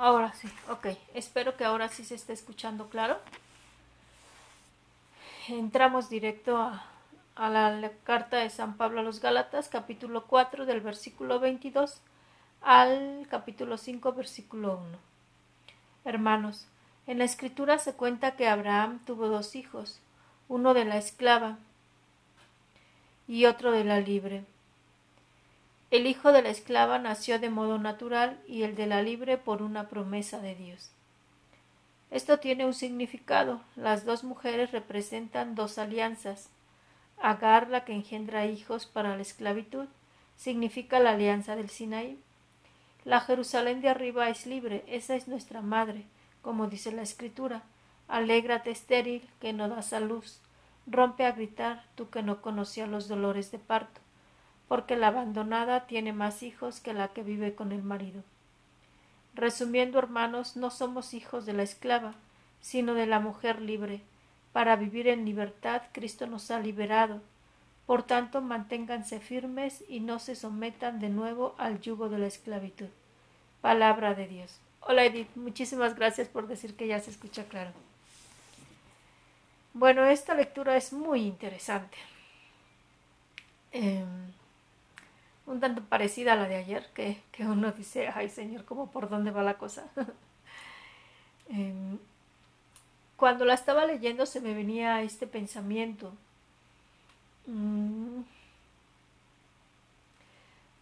Ahora sí, ok. Espero que ahora sí se esté escuchando claro. Entramos directo a, a la, carta de San Pablo a los Gálatas, capítulo 4, del versículo 22 al capítulo 5, versículo 1. Hermanos, en la escritura se cuenta que Abraham tuvo dos hijos, uno de la esclava y otro de la libre. El hijo de la esclava nació de modo natural y el de la libre por una promesa de Dios. Esto tiene un significado. Las dos mujeres representan dos alianzas. Agar, la que engendra hijos para la esclavitud, significa la alianza del Sinaí. La Jerusalén de arriba es libre, esa es nuestra madre, como dice la Escritura. Alégrate estéril, que no das a luz. Rompe a gritar, tú que no conocías los dolores de parto porque la abandonada tiene más hijos que la que vive con el marido. Resumiendo, hermanos, no somos hijos de la esclava, sino de la mujer libre. Para vivir en libertad, Cristo nos ha liberado. Por tanto, manténganse firmes y no se sometan de nuevo al yugo de la esclavitud. Palabra de Dios. Hola Edith, muchísimas gracias por decir que ya se escucha claro. Bueno, esta lectura es muy interesante. Em, un tanto parecida a la de ayer, que, uno dice, ay Señor, ¿cómo por dónde va la cosa? Em, cuando la estaba leyendo se me venía este pensamiento. Mm,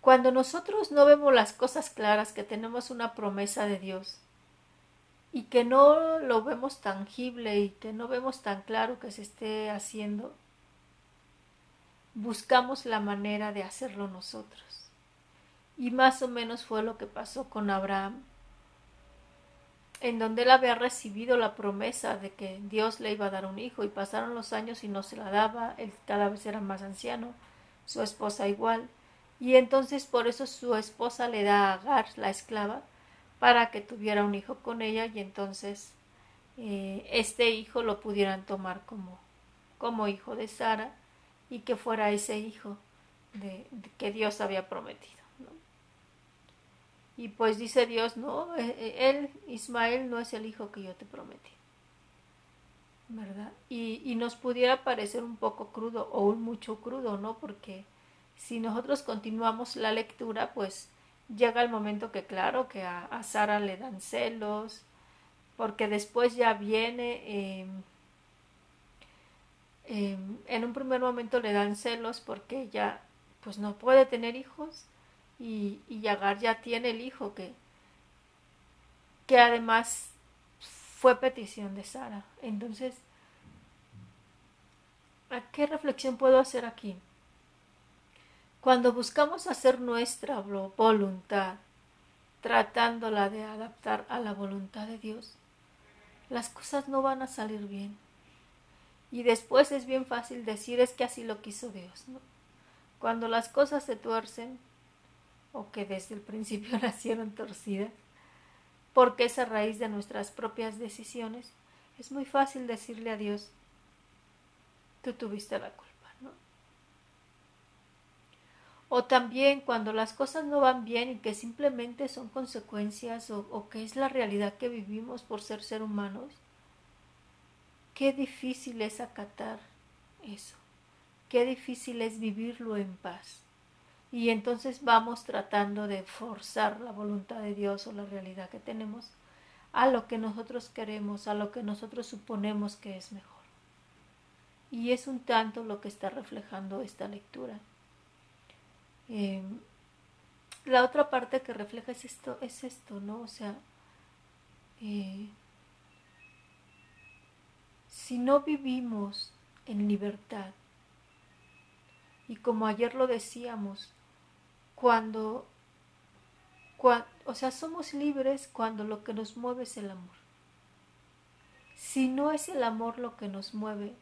cuando nosotros no vemos las cosas claras, que tenemos una promesa de Dios y que no lo vemos tangible y que no vemos tan claro que se esté haciendo, buscamos la manera de hacerlo nosotros. Y más o menos fue lo que pasó con Abraham, en donde él había recibido la promesa de que Dios le iba a dar un hijo y pasaron los años y no se la daba, él cada vez era más anciano, su esposa igual, y entonces por eso su esposa le da a Agar, la esclava, para que tuviera un hijo con ella y entonces eh, este hijo lo pudieran tomar como, como hijo de Sara y que fuera ese hijo de, que Dios había prometido. Y pues dice Dios, no, eh, eh, él, Ismael, no es el hijo que yo te prometí. ¿Verdad? Y, y nos pudiera parecer un poco crudo o un mucho crudo, ¿no? Porque si nosotros continuamos la lectura, pues llega el momento que claro que a, Sara le dan celos, porque después ya viene em, Em, en un primer momento le dan celos porque ella pues no puede tener hijos y, y Yagar ya tiene el hijo que, que además fue petición de Sara. Entonces, ¿a qué reflexión puedo hacer aquí? Cuando buscamos hacer nuestra voluntad, tratándola de adaptar a la voluntad de Dios, las cosas no van a salir bien. Y después es bien fácil decir es que así lo quiso Dios, ¿no? Cuando las cosas se tuercen, o que desde el principio nacieron torcidas, porque es a raíz de nuestras propias decisiones, es muy fácil decirle a Dios, tú tuviste la culpa, ¿no? O también cuando las cosas no van bien y que simplemente son consecuencias o, o que es la realidad que vivimos por ser ser humanos, Qué difícil es acatar eso. Qué difícil es vivirlo en paz. Y entonces vamos tratando de forzar la voluntad de Dios o la realidad que tenemos a lo que nosotros queremos, a lo que nosotros suponemos que es mejor. Y es un tanto lo que está reflejando esta lectura. Em, la otra parte que refleja es esto, es esto, ¿no? O sea, eh, si no vivimos en libertad, y como ayer lo decíamos, cuando, o sea, somos libres cuando lo que nos mueve es el amor. Si no es el amor lo que nos mueve,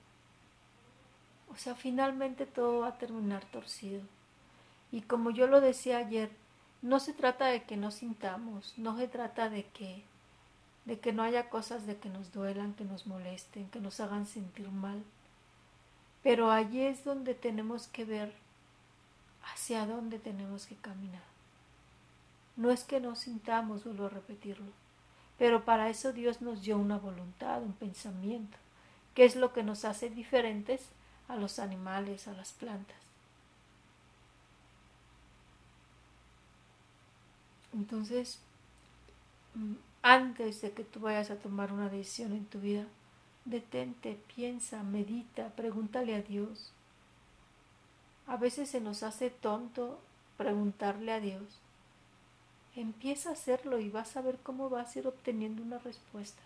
o sea, finalmente todo va a terminar torcido. Y como yo lo decía ayer, no se trata de que no sintamos, no se trata de que de que no haya cosas de que nos duelan, que nos molesten, que nos hagan sentir mal. Pero allí es donde tenemos que ver hacia dónde tenemos que caminar. No es que no sintamos, vuelvo a repetirlo, Pero para eso Dios nos dio una voluntad, un pensamiento, que es lo que nos hace diferentes a los animales, a las plantas. Entonces, mm, antes de que tú vayas a tomar una decisión en tu vida, detente, piensa, medita, pregúntale a Dios. A veces se nos hace tonto preguntarle a Dios. Empieza a hacerlo y vas a ver cómo vas a ir obteniendo una respuesta.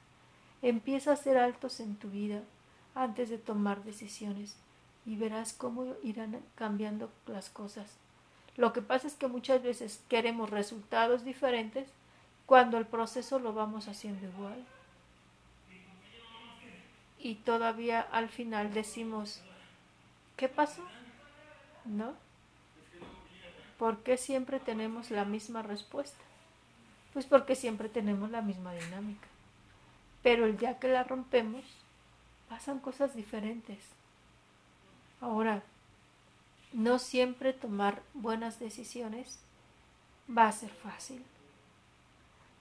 Empieza a hacer altos en tu vida antes de tomar decisiones y verás cómo irán cambiando las cosas. Lo que pasa es que muchas veces queremos resultados diferentes cuando el proceso lo vamos haciendo igual. Y todavía al final decimos, ¿qué pasó? ¿No? ¿Por qué siempre tenemos la misma respuesta? Pues porque siempre tenemos la misma dinámica. Pero el día que la rompemos, pasan cosas diferentes. Ahora, no siempre tomar buenas decisiones va a ser fácil.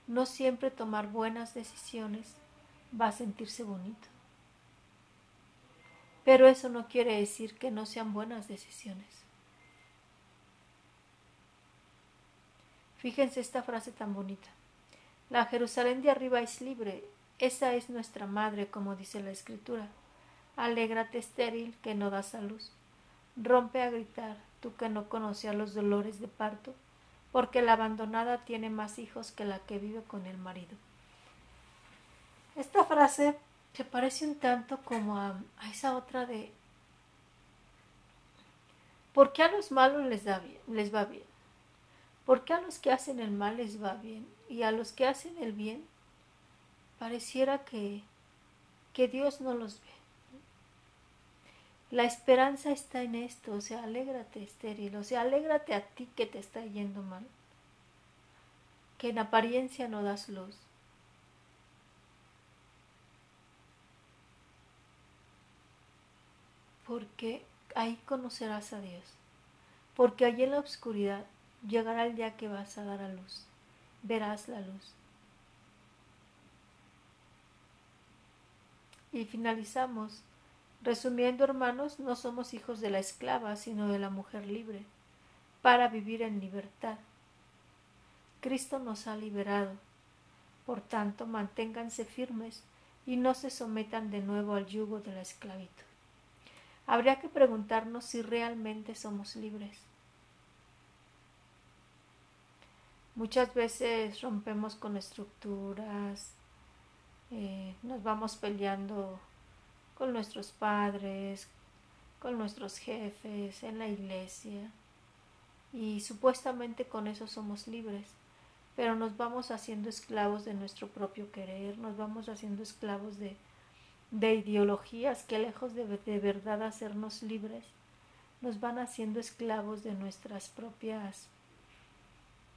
No siempre tomar buenas decisiones va a sentirse bonito. Pero eso no quiere decir que no sean buenas decisiones. Fíjense esta frase tan bonita. La Jerusalén de arriba es libre, esa es nuestra madre, como dice la escritura. Alégrate estéril que no das a luz. Rompe a gritar, tú que no conocías los dolores de parto, porque la abandonada tiene más hijos que la que vive con el marido. Esta frase se parece un tanto como a, esa otra de ¿Por qué a los malos les, da bien, les va bien? ¿Por qué a los que hacen el mal les va bien? Y a los que hacen el bien, pareciera que, que Dios no los ve. La esperanza está en esto, o sea, alégrate estéril, o sea, alégrate a ti que te está yendo mal, que en apariencia no das luz. Porque ahí conocerás a Dios, porque allí en la oscuridad llegará el día que vas a dar a luz, verás la luz. Y finalizamos Resumiendo, hermanos, no somos hijos de la esclava, sino de la mujer libre, para vivir en libertad. Cristo nos ha liberado. Por tanto, manténganse firmes y no se sometan de nuevo al yugo de la esclavitud. Habría que preguntarnos si realmente somos libres. Muchas veces rompemos con estructuras, eh, nos vamos peleando con nuestros padres, con nuestros jefes, en la iglesia. Y supuestamente con eso somos libres, pero nos vamos haciendo esclavos de nuestro propio querer, nos vamos haciendo esclavos de, de ideologías que lejos de, de verdad hacernos libres, nos van haciendo esclavos de nuestras propias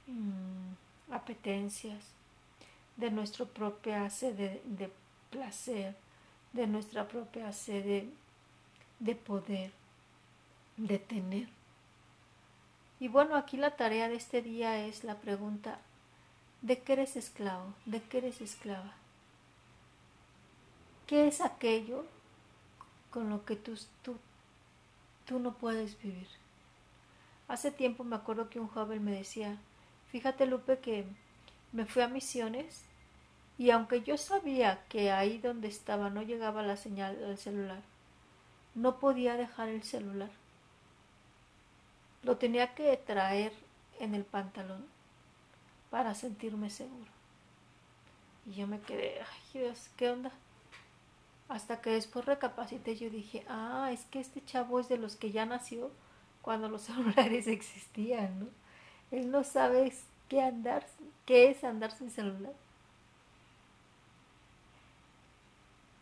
mm, apetencias, de nuestra propia sed de placer, de nuestra propia sede de poder, de tener. Y bueno, aquí la tarea de este día es la pregunta, ¿de qué eres esclavo? ¿De qué eres esclava? ¿Qué es aquello con lo que tú, tú, tú no puedes vivir? Hace tiempo me acuerdo que un joven me decía, fíjate Lupe que me fui a misiones y aunque yo sabía que ahí donde estaba no llegaba la señal del celular, no podía dejar el celular. Lo tenía que traer en el pantalón para sentirme seguro. Y yo me quedé, ay Dios, ¿qué onda? Hasta que después recapacité, yo dije, ah, es que este chavo es de los que ya nació cuando los celulares existían, ¿no? Él no sabe qué andar, qué es andar sin celular.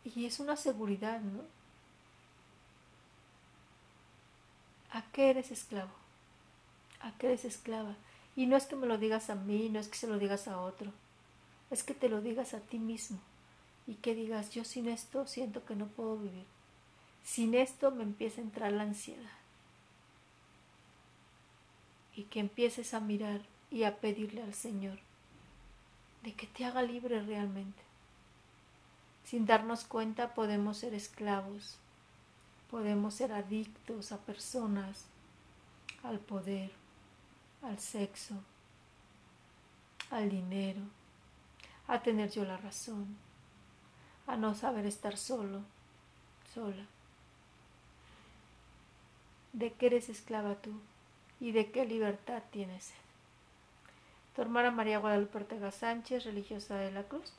Y es una seguridad, ¿no? ¿A qué eres esclavo? ¿A qué eres esclava? Y no es que me lo digas a mí, no es que se lo digas a otro, es que te lo digas a ti mismo y que digas, yo sin esto siento que no puedo vivir. Sin esto me empieza a entrar la ansiedad. Y que empieces a mirar y a pedirle al Señor de que te haga libre realmente. Sin darnos cuenta podemos ser esclavos, podemos ser adictos a personas, al poder, al sexo, al dinero, a tener yo la razón, a no saber estar solo, sola. ¿De qué eres esclava tú y de qué libertad tienes? Tu hermana María Guadalupe Ortega Sánchez, religiosa de la Cruz.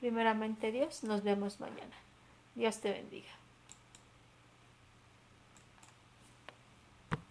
Primeramente Dios, nos vemos mañana. Dios te bendiga.